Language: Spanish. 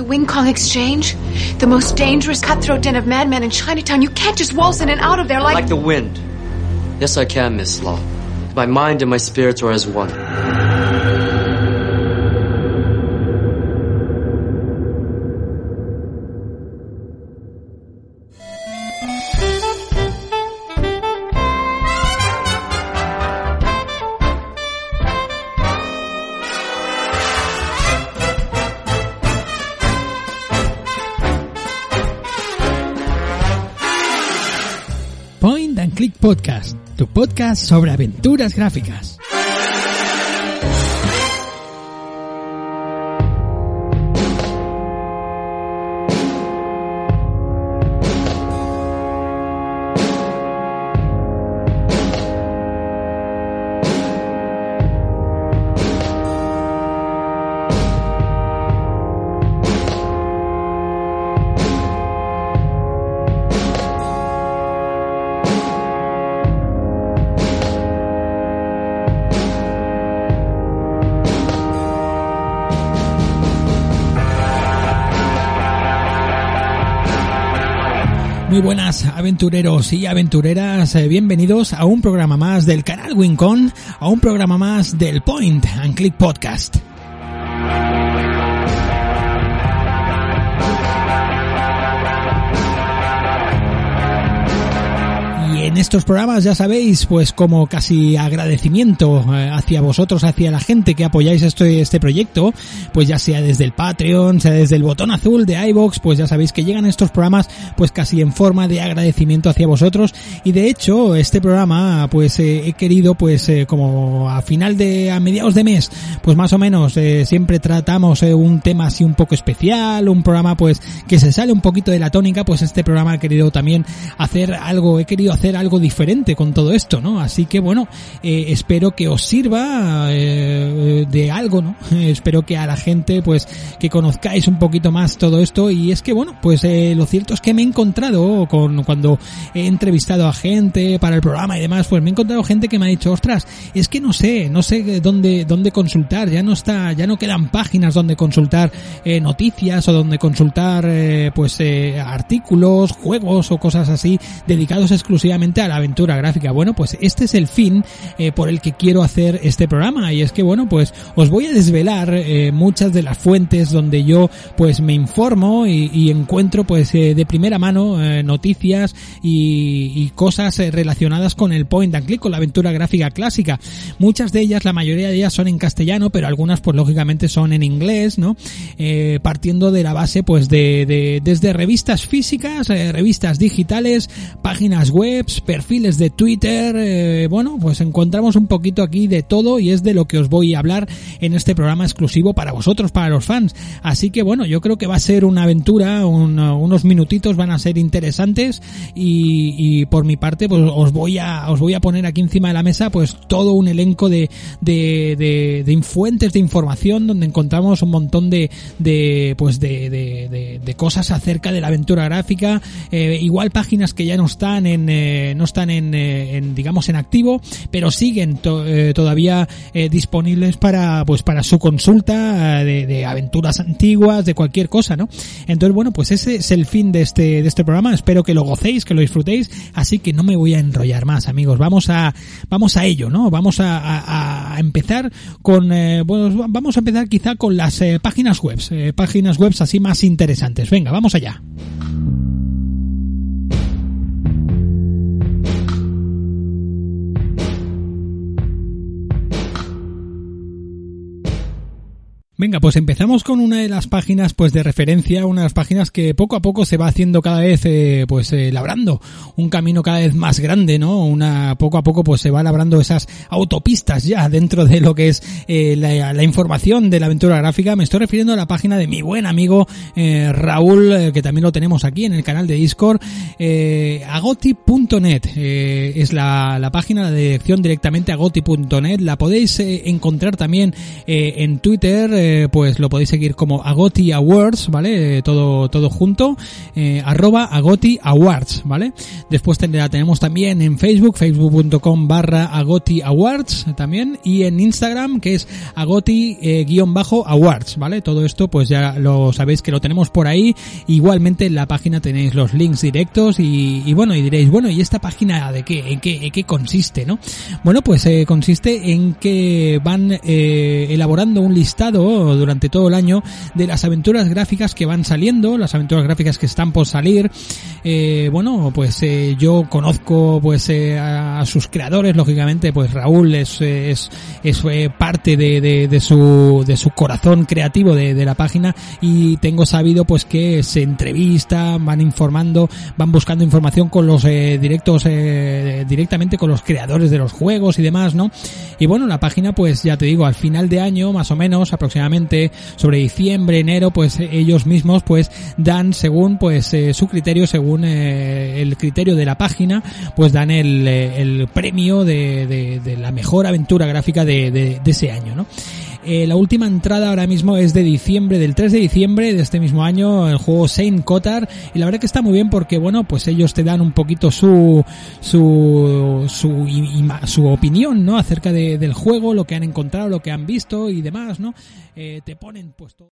The Wing Kong Exchange? The most dangerous cutthroat den of madmen in Chinatown. You can't just waltz in and out of there like... Like the wind. Yes, I can, Miss Law. My mind and my spirits are as one. Click Podcast, tu podcast sobre aventuras gráficas. Muy buenas aventureros y aventureras, eh, bienvenidos a un programa más del canal Wincon, a un programa más del Point and Click Podcast. En estos programas ya sabéis, pues como casi agradecimiento eh, hacia vosotros, hacia la gente que apoyáis este, este proyecto, pues ya sea desde el Patreon, sea desde el botón azul de iVoox, pues ya sabéis que llegan estos programas pues casi en forma de agradecimiento hacia vosotros. Y de hecho este programa pues eh, he querido pues eh, como a final de, a mediados de mes, pues más o menos siempre tratamos un tema así un poco especial, un programa pues que se sale un poquito de la tónica, pues este programa he querido también hacer algo, he querido hacer algo diferente con todo esto, ¿no? Así que bueno, eh, espero que os sirva eh, de algo, ¿no? espero que a la gente pues que conozcáis un poquito más todo esto y es que bueno, pues eh, lo cierto es que me he encontrado con cuando he entrevistado a gente para el programa y demás, pues me he encontrado gente que me ha dicho, ostras, es que no sé, no sé dónde dónde consultar, ya no está, ya no quedan páginas donde consultar noticias o donde consultar pues artículos, juegos o cosas así dedicados exclusivamente a la aventura gráfica. Bueno, pues este es el fin eh, por el que quiero hacer este programa y es que bueno, pues os voy a desvelar eh, muchas de las fuentes donde yo pues me informo y, encuentro pues eh, de primera mano eh, noticias y, cosas relacionadas con el point and click, con la aventura gráfica clásica. Muchas de ellas, la mayoría de ellas son en castellano, pero algunas pues lógicamente son en inglés, ¿no? Partiendo de la base pues de, de desde revistas físicas, revistas digitales, páginas web, perfiles de Twitter, eh, bueno, pues encontramos un poquito aquí de todo y es de lo que os voy a hablar en este programa exclusivo para vosotros, para los fans. Así que bueno, yo creo que va a ser una aventura, un- unos minutitos van a ser interesantes y, por mi parte pues os voy a os voy a poner aquí encima de la mesa pues todo un elenco de de, de, de fuentes de información donde encontramos un montón de, de pues de, de- de cosas acerca de la aventura gráfica eh, igual páginas que ya no están en eh, no están en, eh, en, digamos en activo pero siguen to- eh, todavía eh, disponibles para pues para su consulta eh, de, aventuras antiguas de cualquier cosa no entonces bueno pues ese es el fin de este de este programa. Espero que lo gocéis que lo disfrutéis. Así que no me voy a enrollar más amigos. Vamos a vamos a ello no vamos a, empezar con eh, vamos a empezar quizá con las eh, páginas web eh, páginas web así más interesantes. Venga vamos allá Venga, pues empezamos con una de las páginas pues de referencia, una de las páginas que poco a poco se va haciendo cada vez eh, pues eh, labrando un camino cada vez más grande, ¿no? Una poco a poco pues se va labrando esas autopistas ya dentro de lo que es eh, la, información de la aventura gráfica. Me estoy refiriendo a la página de mi buen amigo Raúl, que también lo tenemos aquí en el canal de Discord, agoti.net es la, la página, la dirección directamente agoti.net. La podéis encontrar también en Twitter. Eh, eh, pues lo podéis seguir como Agoti Awards, ¿vale? Eh, todo, todo junto, eh, arroba Agoti Awards, ¿vale? Después la tenemos también en Facebook, facebook.com barra Agoti Awards también, y en Instagram, que es Agoti-Awards, ¿vale? Todo esto, pues ya lo sabéis que lo tenemos por ahí. Igualmente en la página tenéis los links directos y, bueno, y diréis, bueno, ¿y esta página de qué? ¿En qué, en qué consiste, no? Bueno, pues consiste en que van elaborando un listado durante todo el año de las aventuras gráficas que van saliendo, las aventuras gráficas que están por salir. Eh, bueno, pues eh, yo conozco pues eh, a, sus creadores, lógicamente, pues Raúl es, es, es parte de, de, de, su, de su corazón creativo de, de la página y tengo sabido pues que se entrevistan, van informando, van buscando información con los directos, directamente con los creadores de los juegos y demás, ¿no? Y bueno, la página pues ya te digo, al final de año, más o menos, aproximadamente sobre diciembre, enero, pues ellos mismos pues dan según pues eh, su criterio, según eh, el criterio de la página, pues dan el, eh, premio de, la mejor aventura gráfica de, ese año, ¿no? Eh, la última entrada ahora mismo es de diciembre, del 3 de diciembre de este mismo año, el juego Saint Cotar. Y la verdad que está muy bien porque, bueno, pues ellos te dan un poquito su, su, su, su opinión, ¿no? Acerca de, del juego, lo que han encontrado, lo que han visto y demás, ¿no? Te ponen puesto.